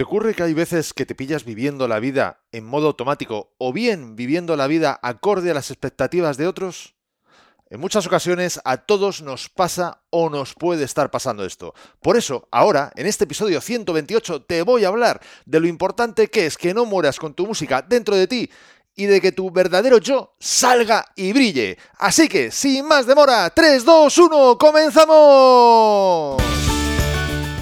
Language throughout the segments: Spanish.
¿Te ocurre que hay veces que te pillas viviendo la vida en modo automático o bien viviendo la vida acorde a las expectativas de otros? En muchas ocasiones a todos nos pasa o nos puede estar pasando esto. Por eso, ahora, en este episodio 128, te voy a hablar de lo importante que es que no mueras con tu música dentro de ti y de que tu verdadero yo salga y brille. Así que, sin más demora, 3, 2, 1, comenzamos.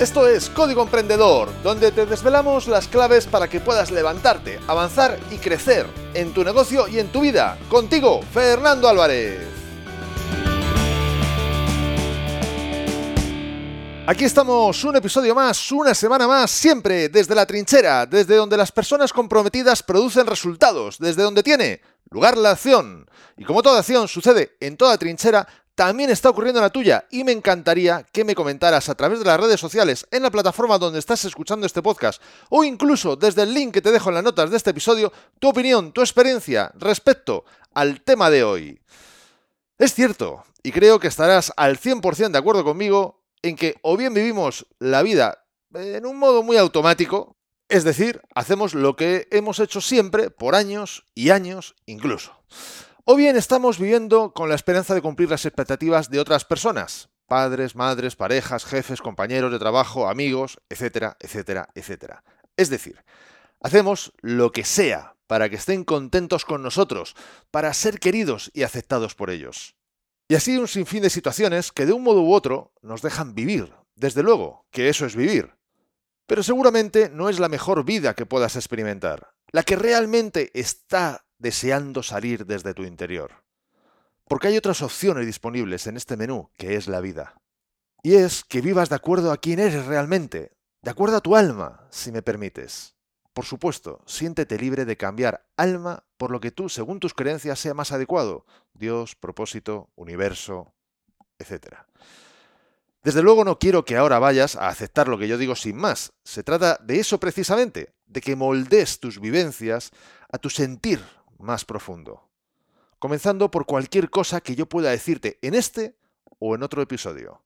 Esto es Código Emprendedor, donde te desvelamos las claves para que puedas levantarte, avanzar y crecer en tu negocio y en tu vida. Contigo, Fernando Álvarez. Aquí estamos, un episodio más, una semana más, siempre desde la trinchera, desde donde las personas comprometidas producen resultados, desde donde tiene lugar la acción. Y como toda acción sucede en toda trinchera, también está ocurriendo en la tuya y me encantaría que me comentaras a través de las redes sociales, en la plataforma donde estás escuchando este podcast o incluso desde el link que te dejo en las notas de este episodio, tu opinión, tu experiencia respecto al tema de hoy. Es cierto, y creo que estarás al 100% de acuerdo conmigo en que o bien vivimos la vida en un modo muy automático, es decir, hacemos lo que hemos hecho siempre por años y años incluso. O bien estamos viviendo con la esperanza de cumplir las expectativas de otras personas, padres, madres, parejas, jefes, compañeros de trabajo, amigos, etcétera, etcétera, etcétera. Es decir, hacemos lo que sea para que estén contentos con nosotros, para ser queridos y aceptados por ellos. Y así un sinfín de situaciones que de un modo u otro nos dejan vivir. Desde luego, que eso es vivir. Pero seguramente no es la mejor vida que puedas experimentar. La que realmente está deseando salir desde tu interior. Porque hay otras opciones disponibles en este menú, que es la vida. Y es que vivas de acuerdo a quién eres realmente, de acuerdo a tu alma, si me permites. Por supuesto, siéntete libre de cambiar alma por lo que tú, según tus creencias, sea más adecuado. Dios, propósito, universo, etc. Desde luego no quiero que ahora vayas a aceptar lo que yo digo sin más. Se trata de eso precisamente, de que moldes tus vivencias a tu sentir más profundo. Comenzando por cualquier cosa que yo pueda decirte en este o en otro episodio.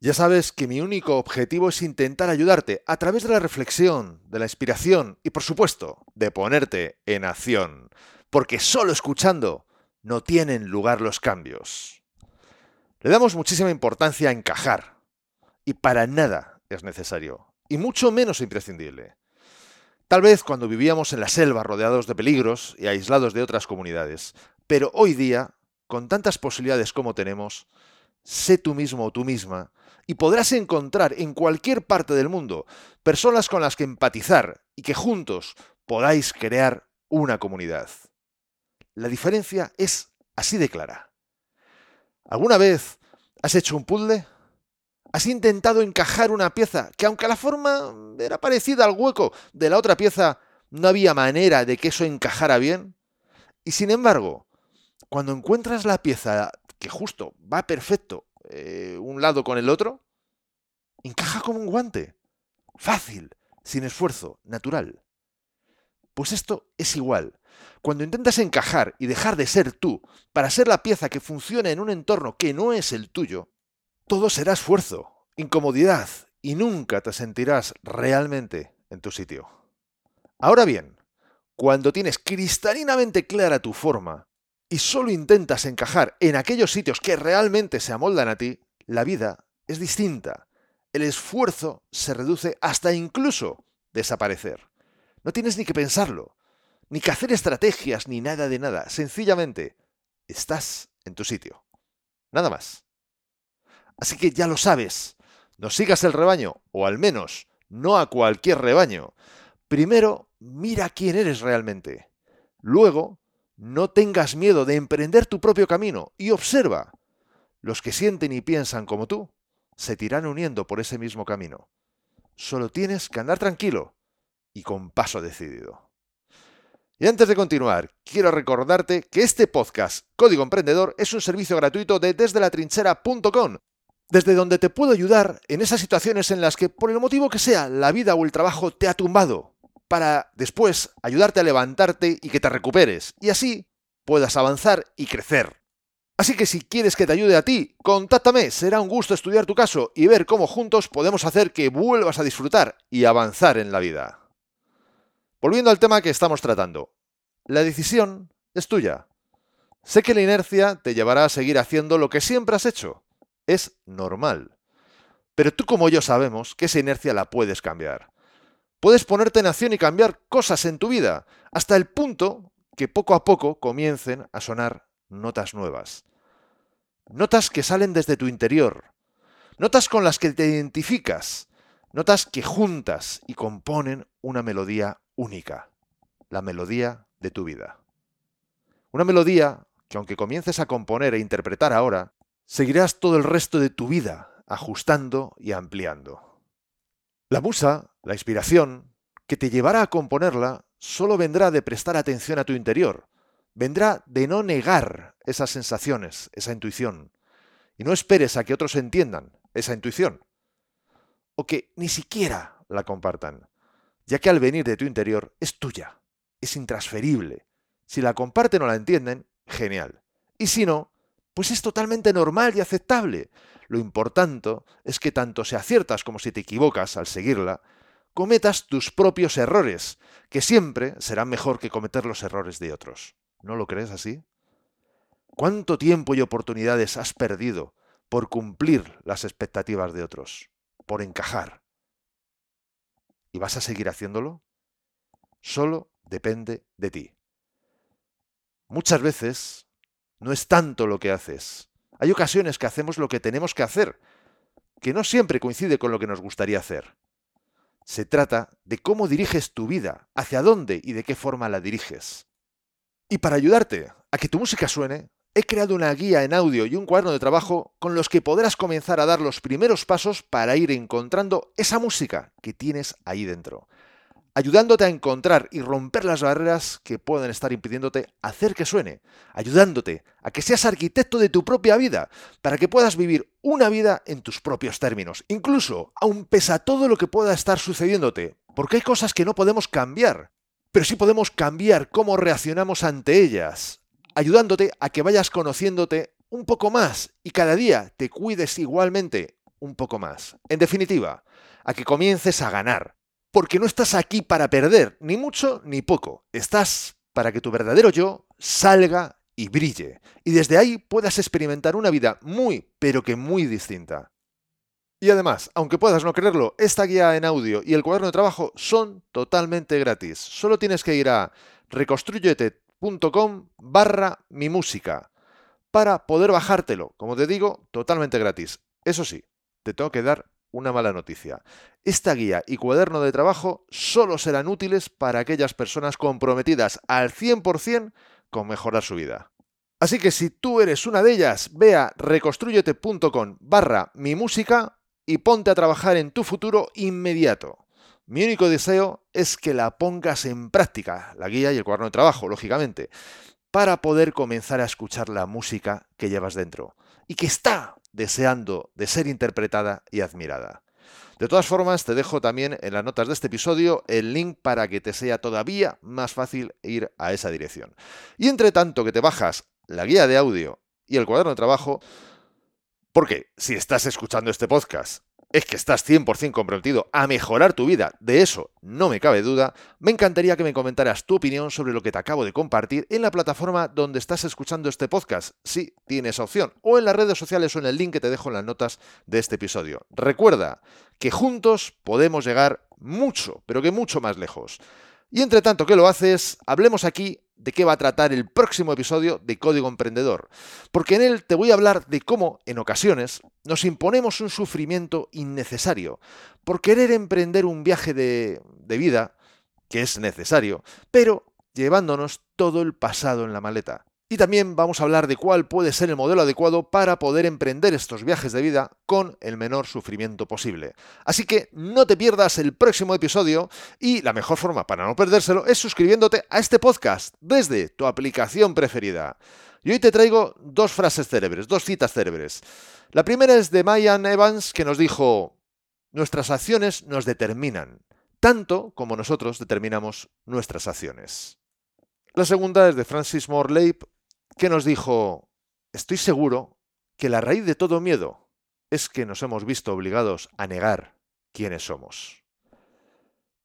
Ya sabes que mi único objetivo es intentar ayudarte a través de la reflexión, de la inspiración y por supuesto de ponerte en acción. Porque solo escuchando no tienen lugar los cambios. Le damos muchísima importancia a encajar. Y para nada es necesario. Y mucho menos imprescindible. Tal vez cuando vivíamos en la selva rodeados de peligros y aislados de otras comunidades. Pero hoy día, con tantas posibilidades como tenemos, sé tú mismo o tú misma y podrás encontrar en cualquier parte del mundo personas con las que empatizar y que juntos podáis crear una comunidad. La diferencia es así de clara. ¿Alguna vez has hecho un puzzle? Has intentado encajar una pieza que aunque la forma era parecida al hueco de la otra pieza, no había manera de que eso encajara bien. Y sin embargo, cuando encuentras la pieza que justo va perfecto eh, un lado con el otro, encaja como un guante. Fácil, sin esfuerzo, natural. Pues esto es igual. Cuando intentas encajar y dejar de ser tú para ser la pieza que funciona en un entorno que no es el tuyo, todo será esfuerzo, incomodidad y nunca te sentirás realmente en tu sitio. Ahora bien, cuando tienes cristalinamente clara tu forma y solo intentas encajar en aquellos sitios que realmente se amoldan a ti, la vida es distinta. El esfuerzo se reduce hasta incluso desaparecer. No tienes ni que pensarlo, ni que hacer estrategias, ni nada de nada. Sencillamente, estás en tu sitio. Nada más. Así que ya lo sabes, no sigas el rebaño, o al menos no a cualquier rebaño. Primero, mira quién eres realmente. Luego, no tengas miedo de emprender tu propio camino y observa. Los que sienten y piensan como tú se te irán uniendo por ese mismo camino. Solo tienes que andar tranquilo y con paso decidido. Y antes de continuar, quiero recordarte que este podcast, Código Emprendedor, es un servicio gratuito de desde la trinchera.com desde donde te puedo ayudar en esas situaciones en las que, por el motivo que sea, la vida o el trabajo te ha tumbado, para después ayudarte a levantarte y que te recuperes, y así puedas avanzar y crecer. Así que si quieres que te ayude a ti, contáctame, será un gusto estudiar tu caso y ver cómo juntos podemos hacer que vuelvas a disfrutar y avanzar en la vida. Volviendo al tema que estamos tratando, la decisión es tuya. Sé que la inercia te llevará a seguir haciendo lo que siempre has hecho. Es normal. Pero tú como yo sabemos que esa inercia la puedes cambiar. Puedes ponerte en acción y cambiar cosas en tu vida, hasta el punto que poco a poco comiencen a sonar notas nuevas. Notas que salen desde tu interior. Notas con las que te identificas. Notas que juntas y componen una melodía única. La melodía de tu vida. Una melodía que aunque comiences a componer e interpretar ahora, seguirás todo el resto de tu vida ajustando y ampliando. La musa, la inspiración, que te llevará a componerla, solo vendrá de prestar atención a tu interior, vendrá de no negar esas sensaciones, esa intuición, y no esperes a que otros entiendan esa intuición, o que ni siquiera la compartan, ya que al venir de tu interior es tuya, es intransferible. Si la comparten o la entienden, genial. Y si no, pues es totalmente normal y aceptable. Lo importante es que tanto si aciertas como si te equivocas al seguirla, cometas tus propios errores, que siempre serán mejor que cometer los errores de otros. ¿No lo crees así? ¿Cuánto tiempo y oportunidades has perdido por cumplir las expectativas de otros, por encajar? ¿Y vas a seguir haciéndolo? Solo depende de ti. Muchas veces no es tanto lo que haces. Hay ocasiones que hacemos lo que tenemos que hacer, que no siempre coincide con lo que nos gustaría hacer. Se trata de cómo diriges tu vida, hacia dónde y de qué forma la diriges. Y para ayudarte a que tu música suene, he creado una guía en audio y un cuaderno de trabajo con los que podrás comenzar a dar los primeros pasos para ir encontrando esa música que tienes ahí dentro ayudándote a encontrar y romper las barreras que pueden estar impidiéndote hacer que suene, ayudándote a que seas arquitecto de tu propia vida, para que puedas vivir una vida en tus propios términos, incluso aun pese a todo lo que pueda estar sucediéndote, porque hay cosas que no podemos cambiar, pero sí podemos cambiar cómo reaccionamos ante ellas, ayudándote a que vayas conociéndote un poco más y cada día te cuides igualmente un poco más. En definitiva, a que comiences a ganar, porque no estás aquí para perder, ni mucho ni poco. Estás para que tu verdadero yo salga y brille, y desde ahí puedas experimentar una vida muy, pero que muy distinta. Y además, aunque puedas no creerlo, esta guía en audio y el cuaderno de trabajo son totalmente gratis. Solo tienes que ir a reconstruyete.com barra mi música para poder bajártelo, como te digo, totalmente gratis. Eso sí, te tengo que dar una mala noticia. Esta guía y cuaderno de trabajo solo serán útiles para aquellas personas comprometidas al 100% con mejorar su vida. Así que si tú eres una de ellas, ve a reconstruyete.com barra mi música y ponte a trabajar en tu futuro inmediato. Mi único deseo es que la pongas en práctica, la guía y el cuaderno de trabajo, lógicamente, para poder comenzar a escuchar la música que llevas dentro y que está deseando de ser interpretada y admirada. De todas formas, te dejo también en las notas de este episodio el link para que te sea todavía más fácil ir a esa dirección. Y entre tanto que te bajas la guía de audio y el cuaderno de trabajo, porque si estás escuchando este podcast es que estás 100% comprometido a mejorar tu vida, de eso no me cabe duda, me encantaría que me comentaras tu opinión sobre lo que te acabo de compartir en la plataforma donde estás escuchando este podcast, si tienes opción, o en las redes sociales o en el link que te dejo en las notas de este episodio. Recuerda que juntos podemos llegar mucho, pero que mucho más lejos. Y entre tanto que lo haces, hablemos aquí de qué va a tratar el próximo episodio de Código Emprendedor, porque en él te voy a hablar de cómo, en ocasiones, nos imponemos un sufrimiento innecesario por querer emprender un viaje de, de vida, que es necesario, pero llevándonos todo el pasado en la maleta. Y también vamos a hablar de cuál puede ser el modelo adecuado para poder emprender estos viajes de vida con el menor sufrimiento posible. Así que no te pierdas el próximo episodio y la mejor forma para no perdérselo es suscribiéndote a este podcast desde tu aplicación preferida. Y hoy te traigo dos frases célebres, dos citas célebres. La primera es de Mayan Evans que nos dijo, nuestras acciones nos determinan, tanto como nosotros determinamos nuestras acciones. La segunda es de Francis Moore Leip que nos dijo, estoy seguro que la raíz de todo miedo es que nos hemos visto obligados a negar quiénes somos.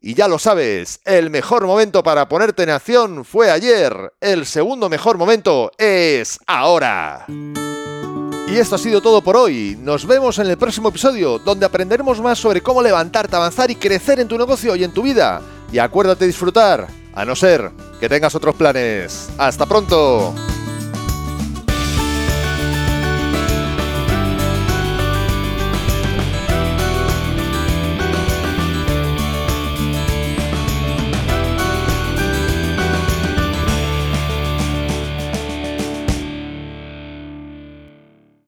Y ya lo sabes, el mejor momento para ponerte en acción fue ayer. El segundo mejor momento es ahora. Y esto ha sido todo por hoy. Nos vemos en el próximo episodio, donde aprenderemos más sobre cómo levantarte, avanzar y crecer en tu negocio y en tu vida. Y acuérdate de disfrutar, a no ser que tengas otros planes. ¡Hasta pronto!